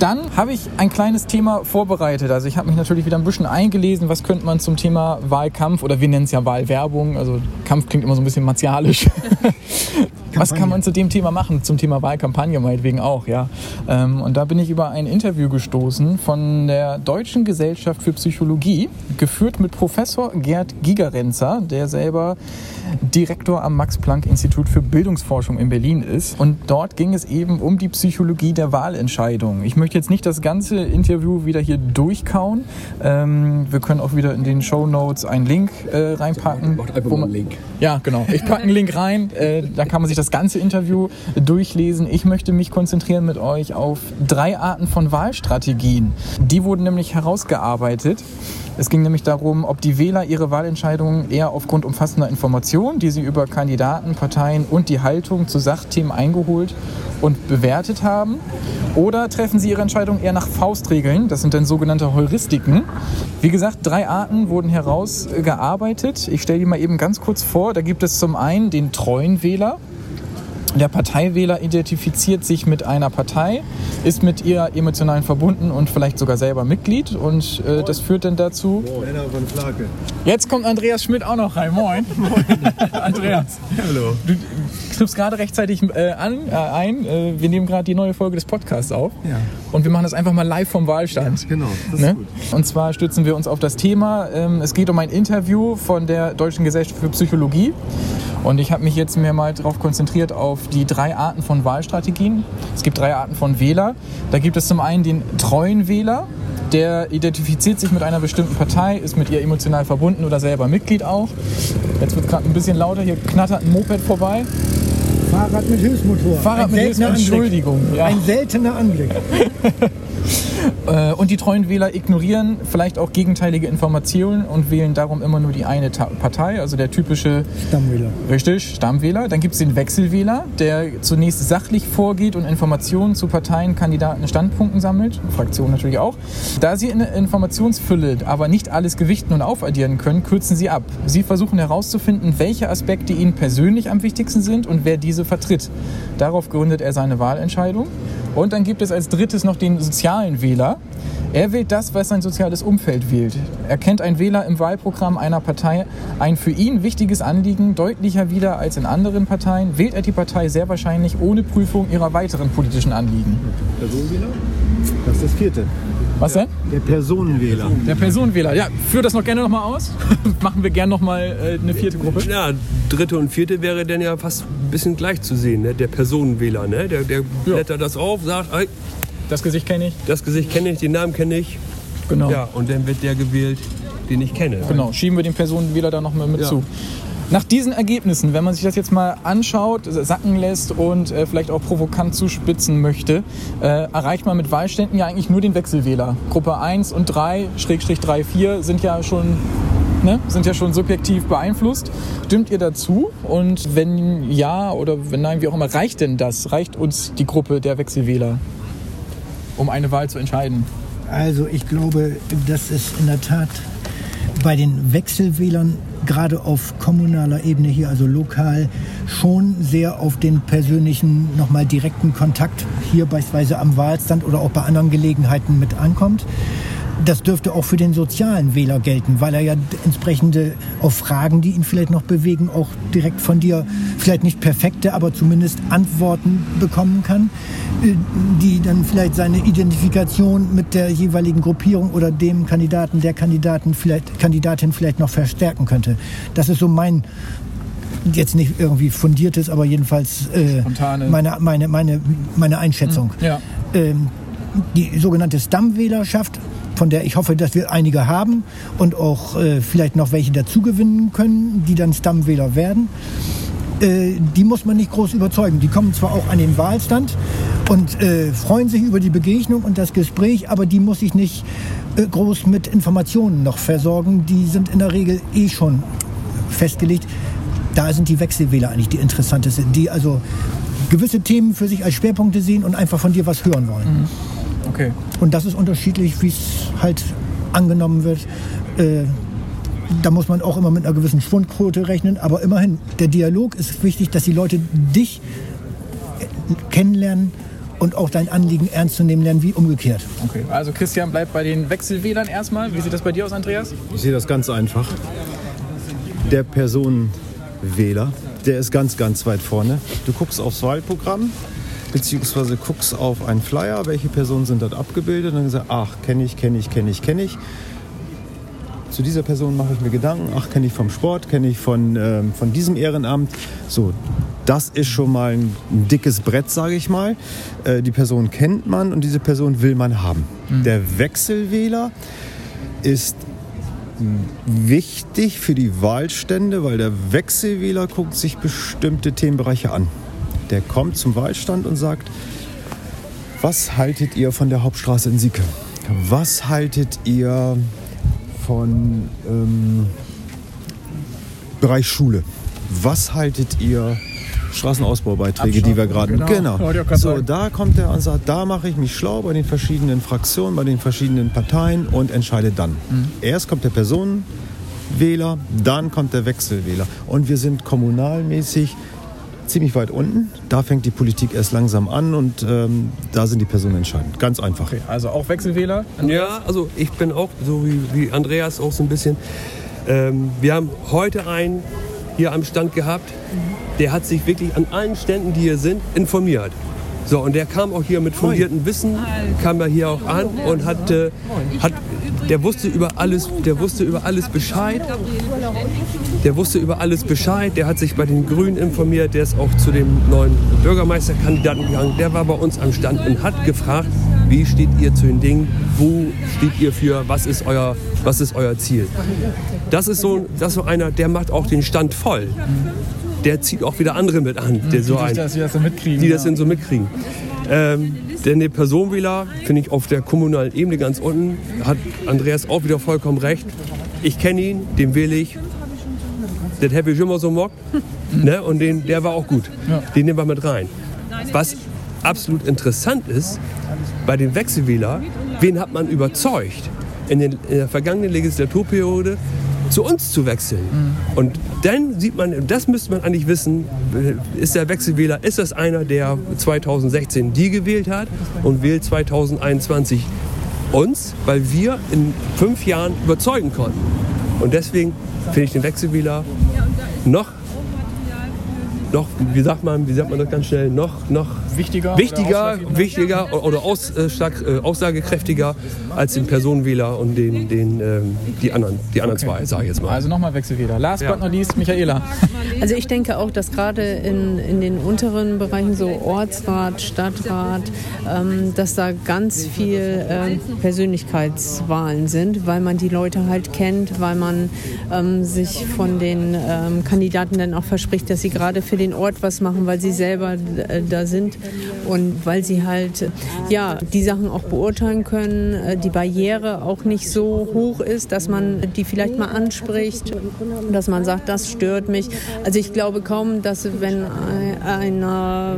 A: Dann habe ich ein kleines Thema vorbereitet. Also ich habe mich natürlich wieder ein bisschen eingelesen, was könnte man zum Thema Wahlkampf oder wir nennen es ja Wahlwerbung. Also Kampf klingt immer so ein bisschen martialisch. was kann man zu dem Thema machen? Zum Thema Wahlkampagne meinetwegen auch, ja. Ähm, und da bin ich über ein Interview gestoßen von der Deutschen Gesellschaft für Psychologie, geführt mit Professor Gerd Gigerenzer, der selber Direktor am Max-Planck-Institut für Bildungsforschung in Berlin ist. Und dort ging es eben um die Psychologie der Wahlentscheidung. Ich möchte jetzt nicht das ganze Interview wieder hier durchkauen. Ähm, wir können auch wieder in den Show Notes einen Link äh, reinpacken.
E: Macht einfach einen Link.
A: Ja, genau. Ich packe einen Link rein. Äh, da kann man sich das ganze Interview durchlesen. Ich möchte mich konzentrieren mit euch auf drei Arten von Wahlstrategien. Die wurden nämlich herausgearbeitet. Es ging nämlich darum, ob die Wähler ihre Wahlentscheidungen eher aufgrund umfassender Informationen, die sie über Kandidaten, Parteien und die Haltung zu Sachthemen eingeholt und bewertet haben, oder treffen sie ihre Entscheidung eher nach Faustregeln, das sind dann sogenannte Heuristiken. Wie gesagt, drei Arten wurden herausgearbeitet. Ich stelle die mal eben ganz kurz vor. Da gibt es zum einen den treuen Wähler. Der Parteiwähler identifiziert sich mit einer Partei, ist mit ihr emotional verbunden und vielleicht sogar selber Mitglied. Und äh, das führt dann dazu.
E: Männer von Flake.
A: Jetzt kommt Andreas Schmidt auch noch rein. Moin. Moin. Andreas.
E: Hallo.
A: Du triffst gerade rechtzeitig äh, an, äh, ein. Äh, wir nehmen gerade die neue Folge des Podcasts auf.
E: Ja.
A: Und wir machen das einfach mal live vom Wahlstand.
E: Genau, das ist
A: Ne?
E: gut.
A: Und zwar stützen wir uns auf das Thema. Ähm, es geht um ein Interview von der Deutschen Gesellschaft für Psychologie. Und ich habe mich jetzt mehr mal darauf konzentriert auf die drei Arten von Wahlstrategien. Es gibt drei Arten von Wähler. Da gibt es zum einen den treuen Wähler. Der identifiziert sich mit einer bestimmten Partei, ist mit ihr emotional verbunden oder selber Mitglied auch. Jetzt wird gerade ein bisschen lauter, hier knattert ein Moped vorbei.
B: Fahrrad mit Hilfsmotor.
A: Fahrrad
B: Ein
A: mit
B: seltener
A: Hilfs-
B: Anblick.
A: Entschuldigung, ja.
B: Ein seltener Anblick.
A: Äh, Und die treuen Wähler ignorieren vielleicht auch gegenteilige Informationen und wählen darum immer nur die eine Partei, also der typische
B: Stammwähler.
A: Richtig, Stammwähler. Dann gibt es den Wechselwähler, der zunächst sachlich vorgeht und Informationen zu Parteien, Kandidaten, Standpunkten sammelt. Fraktionen natürlich auch. Da sie in der Informationsfülle aber nicht alles gewichten und aufaddieren können, kürzen sie ab. Sie versuchen herauszufinden, welche Aspekte ihnen persönlich am wichtigsten sind und wer diese vertritt. Darauf gründet er seine Wahlentscheidung. Und dann gibt es als drittes noch den sozialen Wähler. Er wählt das, was sein soziales Umfeld wählt. Erkennt ein Wähler im Wahlprogramm einer Partei ein für ihn wichtiges Anliegen deutlicher wieder als in anderen Parteien, wählt er die Partei sehr wahrscheinlich ohne Prüfung ihrer weiteren politischen Anliegen.
E: Personenwähler? Das ist das vierte.
A: Was denn?
E: Der Personenwähler.
A: Der Personenwähler. Ja, führ das noch gerne nochmal aus. Machen wir gerne nochmal äh, eine vierte Gruppe.
D: Ja, dritte und vierte wäre dann ja fast ein bisschen gleich zu sehen, ne? der Personenwähler. Ne? Der, der blättert das auf, sagt, ey,
A: Das Gesicht kenne ich.
D: das Gesicht kenne ich, den Namen kenne ich.
A: Genau.
D: Ja, und dann wird der gewählt, den ich kenne.
A: Genau, schieben wir den Personenwähler da nochmal mit
D: Ja.
A: zu. Nach diesen Ergebnissen, wenn man sich das jetzt mal anschaut, sacken lässt und äh, vielleicht auch provokant zuspitzen möchte, äh, erreicht man mit Wahlständen ja eigentlich nur den Wechselwähler. Gruppe 1 und 3, Schrägstrich 3, 4 sind ja schon Ne, sind ja schon subjektiv beeinflusst. Stimmt ihr dazu? Und wenn ja oder wenn nein, wie auch immer, reicht denn das? Reicht uns die Gruppe der Wechselwähler, um eine Wahl zu entscheiden?
B: Also ich glaube, dass es in der Tat bei den Wechselwählern gerade auf kommunaler Ebene hier, also lokal, schon sehr auf den persönlichen, nochmal direkten Kontakt hier beispielsweise am Wahlstand oder auch bei anderen Gelegenheiten mit ankommt. Das dürfte auch für den sozialen Wähler gelten, weil er ja entsprechende auf Fragen, die ihn vielleicht noch bewegen, auch direkt von dir vielleicht nicht perfekte, aber zumindest Antworten bekommen kann, äh, die dann vielleicht seine Identifikation mit der jeweiligen Gruppierung oder dem Kandidaten, der Kandidaten vielleicht, Kandidatin vielleicht noch verstärken könnte. Das ist so mein jetzt nicht irgendwie fundiertes, aber jedenfalls äh, meine, meine, meine, meine Einschätzung.
A: Ja.
B: ähm, die sogenannte Stammwählerschaft, von der ich hoffe, dass wir einige haben und auch äh, vielleicht noch welche dazugewinnen können, die dann Stammwähler werden. Äh, die muss man nicht groß überzeugen. Die kommen zwar auch an den Wahlstand und äh, freuen sich über die Begegnung und das Gespräch, aber die muss ich nicht äh, groß mit Informationen noch versorgen. Die sind in der Regel eh schon festgelegt. Da sind die Wechselwähler eigentlich die interessantesten, die also gewisse Themen für sich als Schwerpunkte sehen und einfach von dir was hören wollen.
A: Okay.
B: Und das ist unterschiedlich, wie es halt angenommen wird. Äh, da muss man auch immer mit einer gewissen Schwundquote rechnen. Aber immerhin, der Dialog ist wichtig, dass die Leute dich kennenlernen und auch dein Anliegen ernst zu nehmen lernen, wie umgekehrt.
A: okay. Also Christian bleibt bei den Wechselwählern erstmal. Wie sieht das bei dir aus, Andreas?
E: Ich sehe das ganz einfach. Der Personenwähler, der ist ganz, ganz weit vorne. Du guckst aufs Wahlprogramm, beziehungsweise guckst auf einen Flyer, welche Personen sind dort abgebildet und dann sagst du, ach, kenne ich, kenne ich, kenne ich, kenne ich. Zu dieser Person mache ich mir Gedanken, ach, kenne ich vom Sport, kenne ich von, ähm, von diesem Ehrenamt. So, das ist schon mal ein, dickes Brett, sage ich mal. Äh, die Person kennt man und diese Person will man haben. Der Wechselwähler ist wichtig für die Wahlstände, weil der Wechselwähler guckt sich bestimmte Themenbereiche an. Der kommt zum Wahlstand und sagt, was haltet ihr von der Hauptstraße in Sieke? Was haltet ihr von ähm, Bereich Schule? Was haltet ihr Straßenausbaubeiträge, die wir gerade
A: Genau.
E: genau. So,
A: sagen.
E: da kommt er und sagt, da mache ich mich schlau bei den verschiedenen Fraktionen, bei den verschiedenen Parteien und entscheide dann.
A: Mhm.
E: Erst kommt der Personenwähler, dann kommt der Wechselwähler. Und wir sind kommunalmäßig ziemlich weit unten. Da fängt die Politik erst langsam an und ähm, da sind die Personen entscheidend. Ganz einfach.
A: Okay. Also auch Wechselwähler.
D: Ja, also ich bin auch, so wie, wie Andreas auch so ein bisschen. Ähm, wir haben heute einen hier am Stand gehabt, der hat sich wirklich an allen Ständen, die hier sind, informiert. So, und der kam auch hier mit fundiertem Wissen, kam er hier auch an und hat, äh, hat der wusste über alles, der wusste über alles Bescheid. Der wusste über alles Bescheid, der hat sich bei den Grünen informiert, der ist auch zu dem neuen Bürgermeisterkandidaten gegangen. Der war bei uns am Stand und hat gefragt, wie steht ihr zu den Dingen, wo steht ihr für, was ist euer, was ist euer Ziel. Das ist so, das ist so einer, der macht auch den Stand voll. Der zieht auch wieder andere mit an, der so
A: die
D: ein,
A: das, die das so mitkriegen.
D: die das
A: ja.
D: denn so mitkriegen. Ähm, denn der Personenwähler, finde ich auf der kommunalen Ebene ganz unten, hat Andreas auch wieder vollkommen recht. Ich kenne ihn, den wähle ich. Das habe ich schon mal so mockt. Ne? Und den, der war auch gut. Den nehmen wir mit rein. Was absolut interessant ist, bei den Wechselwähler, wen hat man überzeugt, in, den, in der vergangenen Legislaturperiode zu uns zu wechseln? Und dann sieht man, das müsste man eigentlich wissen, ist der Wechselwähler, ist das einer, der 2016 die gewählt hat und wählt 2021 uns, weil wir in fünf Jahren überzeugen konnten. Und deswegen finde ich den Wechselwähler noch, noch, wie sagt man, wie sagt man das ganz schnell, noch, noch
A: Wichtiger oder
D: wichtiger,
A: ausschlaggebender?
D: wichtiger oder aus, äh, stark, äh, aussagekräftiger als den Personenwähler und den, den, ähm, die anderen, die anderen zwei, sage ich jetzt mal.
A: Also nochmal Wechselwähler. Last
D: Ja.
A: but not least, Michaela.
C: Also ich denke auch, dass gerade in, in den unteren Bereichen, so Ortsrat, Stadtrat, ähm, dass da ganz viel ähm, Persönlichkeitswahlen sind, weil man die Leute halt kennt, weil man ähm, sich von den ähm, Kandidaten dann auch verspricht, dass sie gerade für den Ort was machen, weil sie selber äh, da sind und weil sie halt äh, ja die Sachen auch beurteilen können, äh, die Barriere auch nicht so hoch ist, dass man die vielleicht mal anspricht, dass man sagt, das stört mich. Also ich glaube kaum, dass wenn ein- einer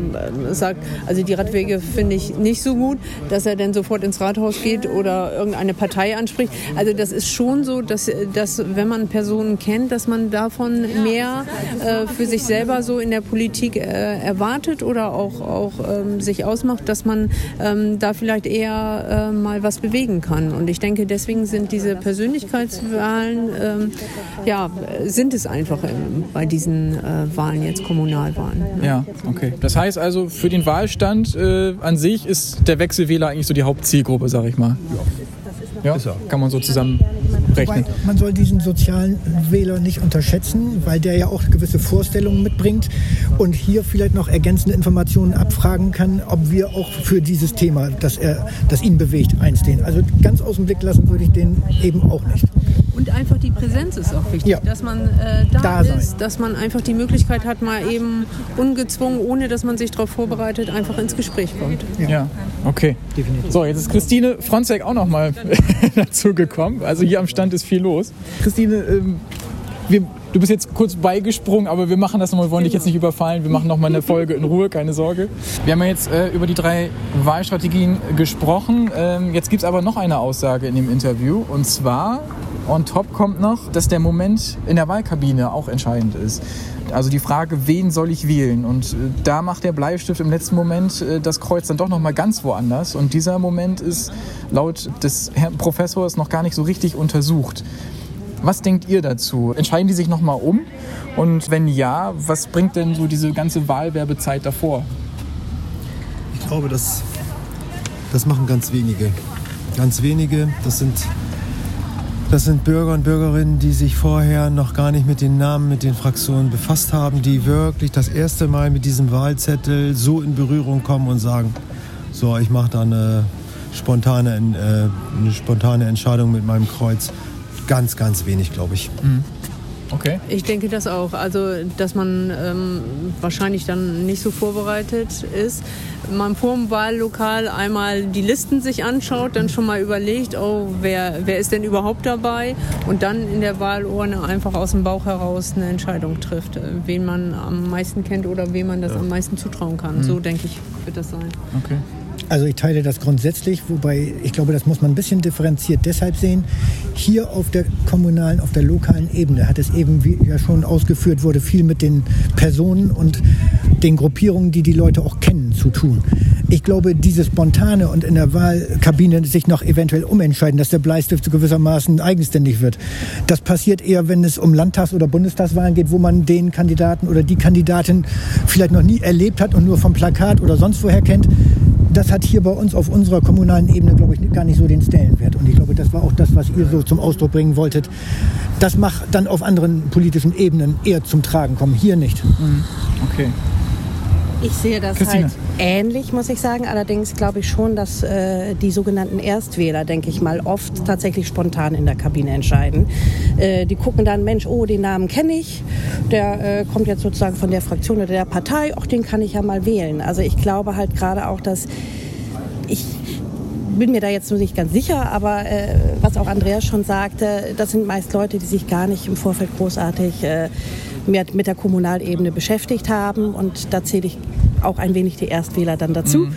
C: sagt, also die Radwege finde ich nicht so gut, dass er dann sofort ins Rathaus geht oder irgendeine Partei anspricht. Also das ist schon so, dass, dass wenn man Personen kennt, dass man davon mehr äh, für sich selber so in der Politik äh, erwartet oder auch, auch ähm, sich ausmacht, dass man ähm, da vielleicht eher äh, mal was bewegen kann. Und ich denke, deswegen sind diese Persönlichkeitswahlen, ähm, ja, sind es einfach ähm, bei diesen äh, Wahlen jetzt Kommunalwahlen. ne?
A: Ja, okay. Das heißt also, für den Wahlstand äh, an sich ist der Wechselwähler eigentlich so die Hauptzielgruppe, sag ich mal. Ja,
D: Ist er.
A: kann man so zusammen rechnen.
B: Wobei, man soll diesen sozialen Wähler nicht unterschätzen, weil der ja auch gewisse Vorstellungen mitbringt und hier vielleicht noch ergänzende Informationen abfragen kann, ob wir auch für dieses Thema, das, er, das ihn bewegt, einstehen. Also ganz aus dem Blick lassen würde ich den eben auch nicht.
C: Und einfach die Präsenz ist auch wichtig,
B: Ja.
C: dass man äh, da,
B: Da sein.
C: ist, dass man einfach die Möglichkeit hat, mal eben ungezwungen, ohne dass man sich darauf vorbereitet, einfach ins Gespräch kommt.
A: Ja, okay. So, jetzt ist Christine Fronzek auch noch mal dazu gekommen. Also hier am Stand ist viel los. Christine, ähm, wir, du bist jetzt kurz beigesprungen, aber wir machen das nochmal, wir wollen dich jetzt nicht überfallen. Wir machen nochmal eine Folge in Ruhe, keine Sorge. Wir haben ja jetzt äh, über die drei Wahlstrategien gesprochen. Ähm, jetzt gibt es aber noch eine Aussage in dem Interview. Und zwar, on top kommt noch, dass der Moment in der Wahlkabine auch entscheidend ist. Also die Frage, wen soll ich wählen? Und äh, da macht der Bleistift im letzten Moment äh, das Kreuz dann doch noch mal ganz woanders. Und dieser Moment ist laut des Herrn Professors noch gar nicht so richtig untersucht. Was denkt ihr dazu? Entscheiden die sich noch mal um? Und wenn ja, was bringt denn so diese ganze Wahlwerbezeit davor?
E: Ich glaube, das, das machen ganz wenige. Ganz wenige, das sind, das sind Bürger und Bürgerinnen, die sich vorher noch gar nicht mit den Namen, mit den Fraktionen befasst haben, die wirklich das erste Mal mit diesem Wahlzettel so in Berührung kommen und sagen, so, ich mache da eine spontane, äh, eine spontane Entscheidung mit meinem Kreuz. Ganz, ganz wenig, glaube ich.
A: Okay.
C: Ich denke das auch. Also, dass man ähm, wahrscheinlich dann nicht so vorbereitet ist. Man vor dem Wahllokal einmal die Listen sich anschaut, dann schon mal überlegt, oh, wer, wer ist denn überhaupt dabei? Und dann in der Wahlurne einfach aus dem Bauch heraus eine Entscheidung trifft, äh, wen man am meisten kennt oder wem man das am meisten zutrauen kann. So denke ich, wird das sein.
A: okay.
B: Also ich teile das grundsätzlich, wobei ich glaube, das muss man ein bisschen differenziert deshalb sehen. Hier auf der kommunalen, auf der lokalen Ebene hat es eben, wie ja schon ausgeführt wurde, viel mit den Personen und den Gruppierungen, die die Leute auch kennen, zu tun. Ich glaube, dieses Spontane und in der Wahlkabine sich noch eventuell umentscheiden, dass der Bleistift gewissermaßen eigenständig wird, das passiert eher, wenn es um Landtags- oder Bundestagswahlen geht, wo man den Kandidaten oder die Kandidatin vielleicht noch nie erlebt hat und nur vom Plakat oder sonst woher kennt das hat hier bei uns auf unserer kommunalen Ebene, glaube ich, gar nicht so den Stellenwert. Und ich glaube, das war auch das, was ihr so zum Ausdruck bringen wolltet. Das macht dann auf anderen politischen Ebenen eher zum Tragen kommen. Hier nicht.
A: Okay.
F: Ich sehe das
A: Christine.
F: halt ähnlich, muss ich sagen. Allerdings glaube ich schon, dass äh, die sogenannten Erstwähler, denke ich mal, oft tatsächlich spontan in der Kabine entscheiden. Äh, die gucken dann, Mensch, oh, den Namen kenne ich, der äh, kommt jetzt sozusagen von der Fraktion oder der Partei, auch den kann ich ja mal wählen. Also ich glaube halt gerade auch, dass ich bin mir da jetzt nur nicht ganz sicher, aber äh, was auch Andreas schon sagte, das sind meist Leute, die sich gar nicht im Vorfeld großartig äh, mit, mit der Kommunalebene beschäftigt haben und da zähle ich auch ein wenig die Erstwähler dann dazu.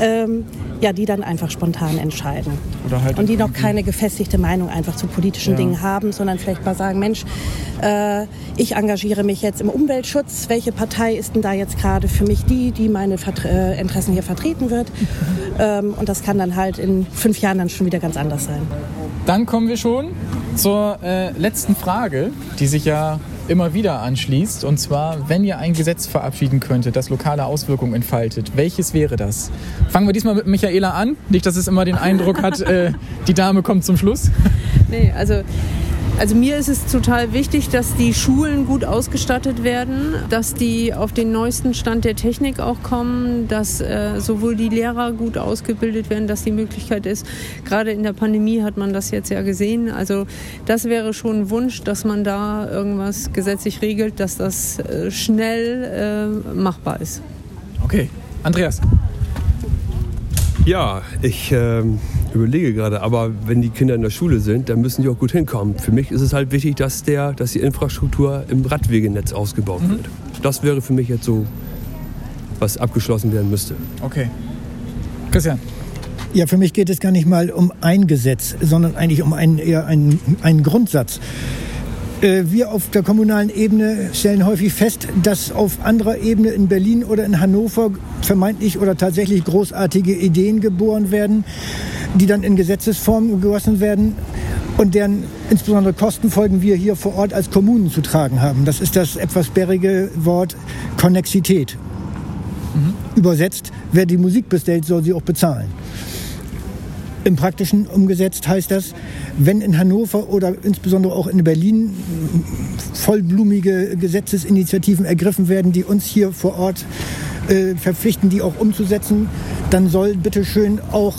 F: Ähm, ja, die dann einfach spontan entscheiden.
A: Halt
F: und die noch keine gefestigte Meinung einfach zu politischen
A: Ja.
F: Dingen haben, sondern vielleicht mal sagen, Mensch, äh, ich engagiere mich jetzt im Umweltschutz. Welche Partei ist denn da jetzt gerade für mich die, die meine Vertre äh, Interessen hier vertreten wird? ähm, und das kann dann halt in fünf Jahren dann schon wieder ganz anders sein.
A: Dann kommen wir schon zur äh, letzten Frage, die sich ja immer wieder anschließt. Und zwar, wenn ihr ein Gesetz verabschieden könntet, das lokale Auswirkungen entfaltet, welches wäre das? Fangen wir diesmal mit Michaela an. Nicht, dass es immer den Eindruck hat, äh, die Dame kommt zum Schluss.
C: Nee, also, also mir ist es total wichtig, dass die Schulen gut ausgestattet werden, dass die auf den neuesten Stand der Technik auch kommen, dass äh, sowohl die Lehrer gut ausgebildet werden, dass die Möglichkeit ist, gerade in der Pandemie hat man das jetzt ja gesehen, also das wäre schon ein Wunsch, dass man da irgendwas gesetzlich regelt, dass das äh, schnell äh, machbar ist.
A: Okay, Andreas.
D: Ja, ich ähm, überlege gerade, aber wenn die Kinder in der Schule sind, dann müssen die auch gut hinkommen. Für mich ist es halt wichtig, dass, der, dass die Infrastruktur im Radwegenetz ausgebaut wird. Das wäre für mich jetzt so, was abgeschlossen werden müsste.
A: Okay. Christian.
B: Ja, für mich geht es gar nicht mal um ein Gesetz, sondern eigentlich um einen, eher einen, einen Grundsatz. Äh, Wir auf der kommunalen Ebene stellen häufig fest, dass auf anderer Ebene in Berlin oder in Hannover vermeintlich oder tatsächlich großartige Ideen geboren werden, die dann in Gesetzesform gegossen werden und deren insbesondere Kostenfolgen wir hier vor Ort als Kommunen zu tragen haben. Das ist das etwas sperrige Wort Konnexität. Übersetzt, wer die Musik bestellt, soll sie auch bezahlen. Im Praktischen umgesetzt heißt das, wenn in Hannover oder insbesondere auch in Berlin vollblumige Gesetzesinitiativen ergriffen werden, die uns hier vor Ort äh, verpflichten, die auch umzusetzen, dann soll bitte schön auch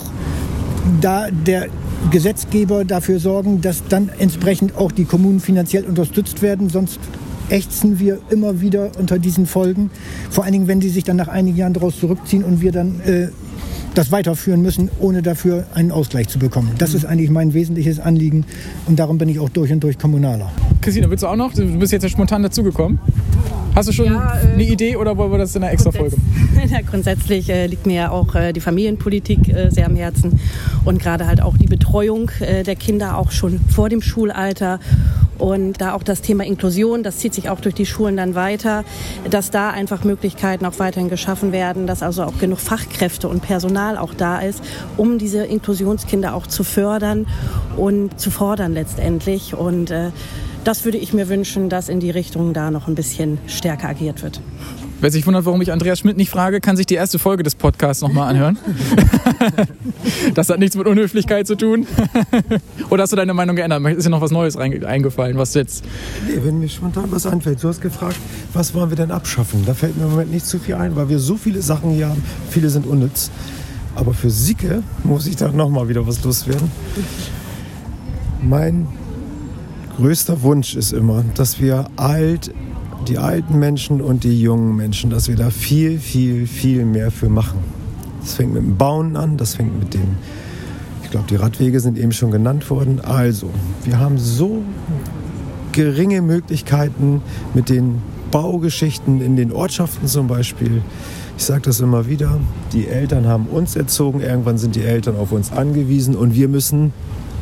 B: da der Gesetzgeber dafür sorgen, dass dann entsprechend auch die Kommunen finanziell unterstützt werden. Sonst ächzen wir immer wieder unter diesen Folgen. Vor allen Dingen, wenn die sich dann nach einigen Jahren daraus zurückziehen und wir dann äh, das weiterführen müssen, ohne dafür einen Ausgleich zu bekommen. Das ist eigentlich mein wesentliches Anliegen und darum bin ich auch durch und durch Kommunaler.
A: Christina, willst du auch noch? Du bist jetzt ja spontan dazugekommen. Hast du schon ja, äh, eine Idee oder wollen wir das in einer extra Folge?
F: Ja, grundsätzlich äh, liegt mir ja auch äh, die Familienpolitik äh, sehr am Herzen und gerade halt auch die Betreuung äh, der Kinder auch schon vor dem Schulalter und da auch das Thema Inklusion, das zieht sich auch durch die Schulen dann weiter, dass da einfach Möglichkeiten auch weiterhin geschaffen werden, dass also auch genug Fachkräfte und Personal auch da ist, um diese Inklusionskinder auch zu fördern und zu fordern letztendlich. Und äh, das würde ich mir wünschen, dass in die Richtung da noch ein bisschen stärker agiert wird.
A: Wer sich wundert, warum ich Andreas Schmidt nicht frage, kann sich die erste Folge des Podcasts nochmal anhören. das hat nichts mit Unhöflichkeit zu tun. Oder hast du deine Meinung geändert? Ist dir noch was Neues eingefallen, was jetzt.
E: Nee, wenn mir spontan was einfällt. Du hast gefragt, was wollen wir denn abschaffen? Da fällt mir im Moment nicht zu viel ein, weil wir so viele Sachen hier haben. Viele sind unnütz. Aber für Sicke muss ich da nochmal wieder was loswerden. Mein größter Wunsch ist immer, dass wir alt die alten Menschen und die jungen Menschen, dass wir da viel, viel, viel mehr für machen. Das fängt mit dem Bauen an, das fängt mit den, ich glaube, die Radwege sind eben schon genannt worden. Also, wir haben so geringe Möglichkeiten mit den Baugeschichten in den Ortschaften zum Beispiel. Ich sage das immer wieder, die Eltern haben uns erzogen, irgendwann sind die Eltern auf uns angewiesen und wir müssen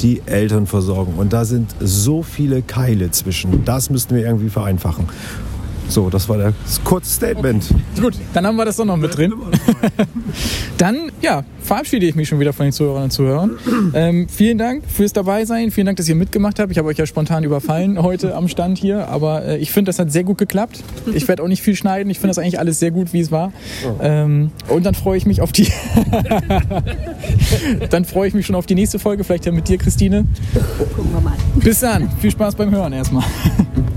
E: die Eltern versorgen. Und da sind so viele Keile zwischen. Das müssten wir irgendwie vereinfachen. So, das war das kurze Statement.
A: Okay. Gut, dann haben wir das doch noch mit drin. dann, ja, verabschiede ich mich schon wieder von den Zuhörern und Zuhörern. Ähm, vielen Dank fürs Dabeisein. Vielen Dank, dass ihr mitgemacht habt. Ich habe euch ja spontan überfallen heute am Stand hier, aber äh, ich finde, das hat sehr gut geklappt. Ich werde auch nicht viel schneiden. Ich finde das eigentlich alles sehr gut, wie es war. Ähm, und dann freue ich mich auf die. dann freue ich mich schon auf die nächste Folge, vielleicht ja mit dir, Christine. Gucken wir mal. Bis dann. Viel Spaß beim Hören erstmal.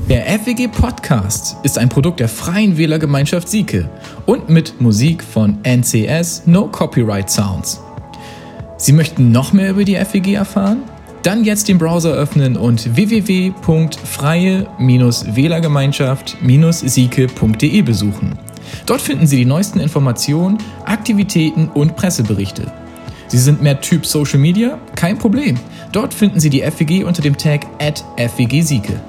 A: Der FWG Podcast ist ein Produkt der Freien Wählergemeinschaft Sieke und mit Musik von NCS No Copyright Sounds. Sie möchten noch mehr über die FWG erfahren? Dann jetzt den Browser öffnen und www.freie-wählergemeinschaft-sieke.de besuchen. Dort finden Sie die neuesten Informationen, Aktivitäten und Presseberichte. Sie sind mehr Typ Social Media? Kein Problem. Dort finden Sie die FWG unter dem Tag FWG Sieke.